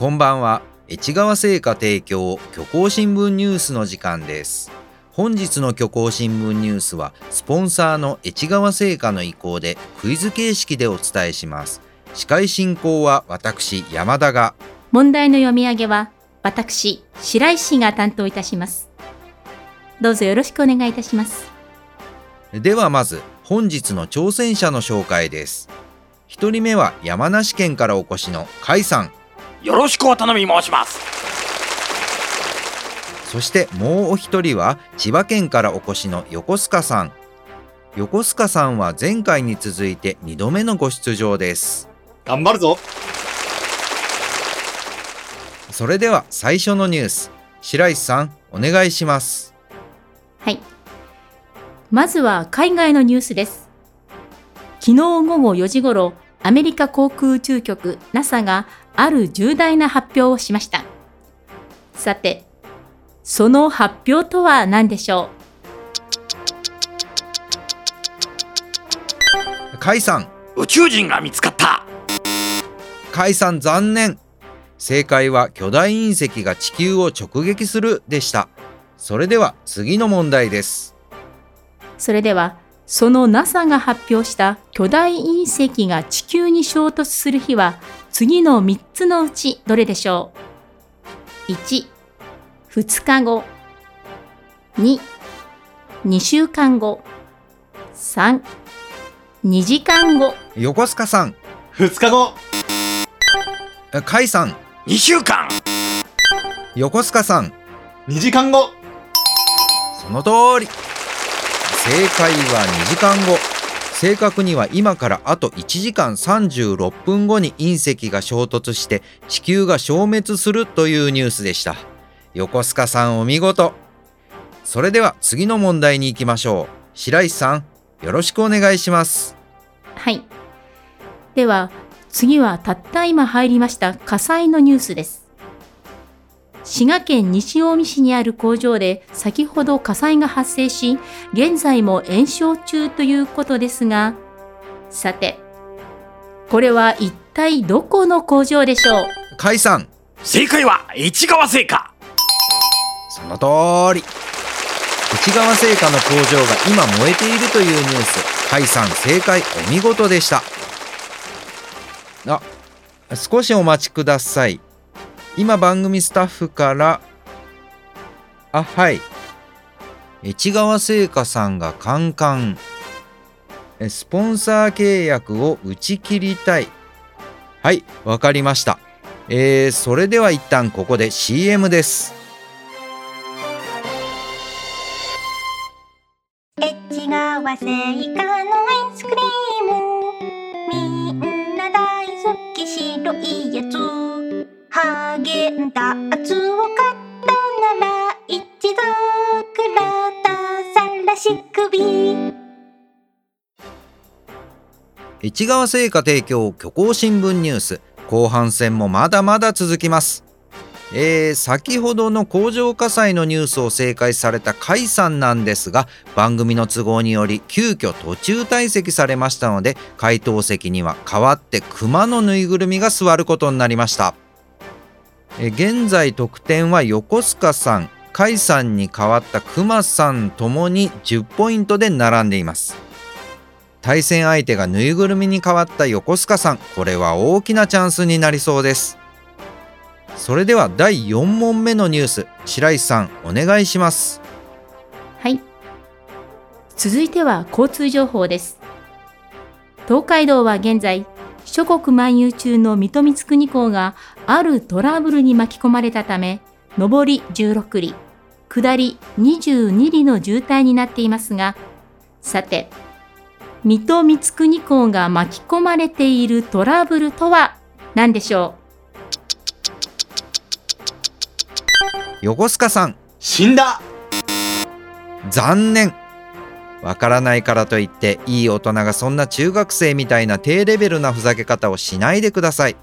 こんばんは。越川製菓提供虚構新聞ニュースの時間です。本日の虚構新聞ニュースはスポンサーの越川製菓の意向でクイズ形式でお伝えします。司会進行は私山田が。問題の読み上げは私白石が担当いたします。どうぞよろしくお願いいたします。ではまず本日の挑戦者の紹介です。一人目は山梨県からお越しの甲斐さんよろしくお頼み申します。そしてもうお一人は千葉県からお越しの横須賀さん。横須賀さんは前回に続いて2度目のご出場です。頑張るぞ。それでは最初のニュース白石さんお願いします。はい。まずは海外のニュースです。昨日午後4時ごろアメリカ航空宇宙局 NASA がある重大な発表をしました。さてその発表とは何でしょ甲斐さん。宇宙人が見つかった。甲斐さん残念。正解は巨大隕石が地球を直撃するでした。それでは次の問題です。うそれではその NASA が発表した巨大隕石が地球に衝突する日は次の3つのうちどれでしょう ?1、2日後。2、2週間後。3、2時間後。横須賀さん。2日後。甲斐さん。2週間。横須賀さん。2時間後。その通り正解は2時間後。正確には今からあと1時間36分後に隕石が衝突して地球が消滅するというニュースでした。横須賀さんお見事。それでは次の問題に行きましょう。白石さんよろしくお願いします。はい。では、次はたった今入りました火災のニュースです。滋賀県西近江市にある工場で先ほど火災が発生し、現在も延焼中ということですが、さて、これは一体どこの工場でしょう？甲斐さん正解は市川製菓。その通り。内川製菓の工場が今燃えているというニュース。甲斐さん正解お見事でした。あ少しお待ちください今番組スタッフからあはい。市川製菓さんがカンカン。スポンサー契約を打ち切りたい。はいわかりました。えー、それでは一旦ここで CM です。越川製菓市川製菓提供虚構新聞ニュース。後半戦もまだまだ続きます。えー、先ほどの工場火災のニュースを正解された甲斐さんなんですが番組の都合により急遽途中退席されましたので回答席には代わって熊のぬいぐるみが座ることになりました。え現在得点は横須賀さん甲斐さんに代わった熊さんともに10ポイントで並んでいます。対戦相手がぬいぐるみに変わった横須賀さんこれは大きなチャンスになりそうですそれでは第4問目のニュース白石さんお願いしますはい。続いては交通情報です。東海道は現在、諸国漫遊中の水戸光圀港があるトラブルに巻き込まれたため、上り16里、下り22里の渋滞になっていますが、さて、水戸光圀港が巻き込まれているトラブルとは？何でしょ横須賀さん。死んだ。残念。わからないからといっていい大人がそんな中学生みたいな低レベルなふざけ方をしないでください。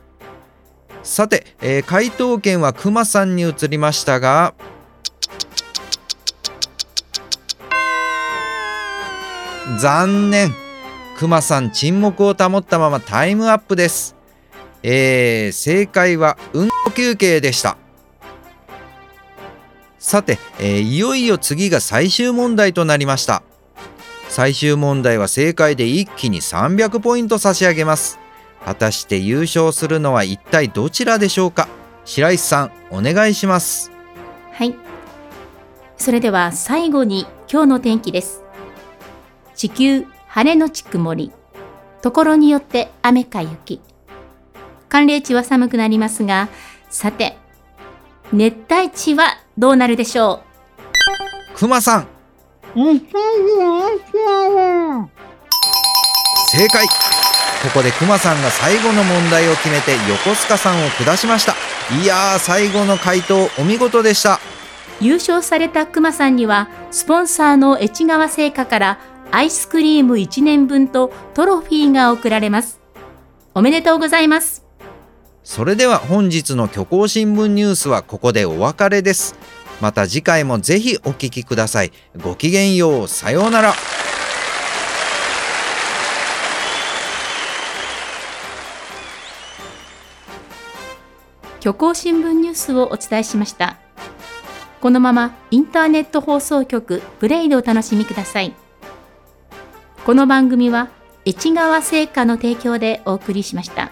さて、えー回答権はくまさんに移りましたが残念くまさん沈黙を保ったままタイムアップです。えー、正解はうんこ休憩でした。さて、えーいよいよ次が最終問題となりました。最終問題は正解で一気に300ポイント差し上げます。果たして優勝するのは一体どちらでしょうか？白石さんお願いします。はい。それでは最後に今日の天気です。地球晴れのち曇り。ところによって雨か雪。寒冷地は寒くなりますが、さて、熱帯地はどうなるでしょくまさん。正解。ここでくまさんが最後の問題を決めて横須賀さんを下しました。いやー最後の回答お見事でした。う優勝されたくまさんには、スポンサーの越川製菓からアイスクリーム1年分とトロフィーが贈られます。おめでとうございます。それでは本日の虚構新聞ニュースはここでお別れですまた次回もぜひお聞きくださいごきげんようさようなら虚構新聞ニュースをお伝えしました。このままインターネット放送局プレイでお楽しみください。この番組は越川製菓の提供でお送りしました。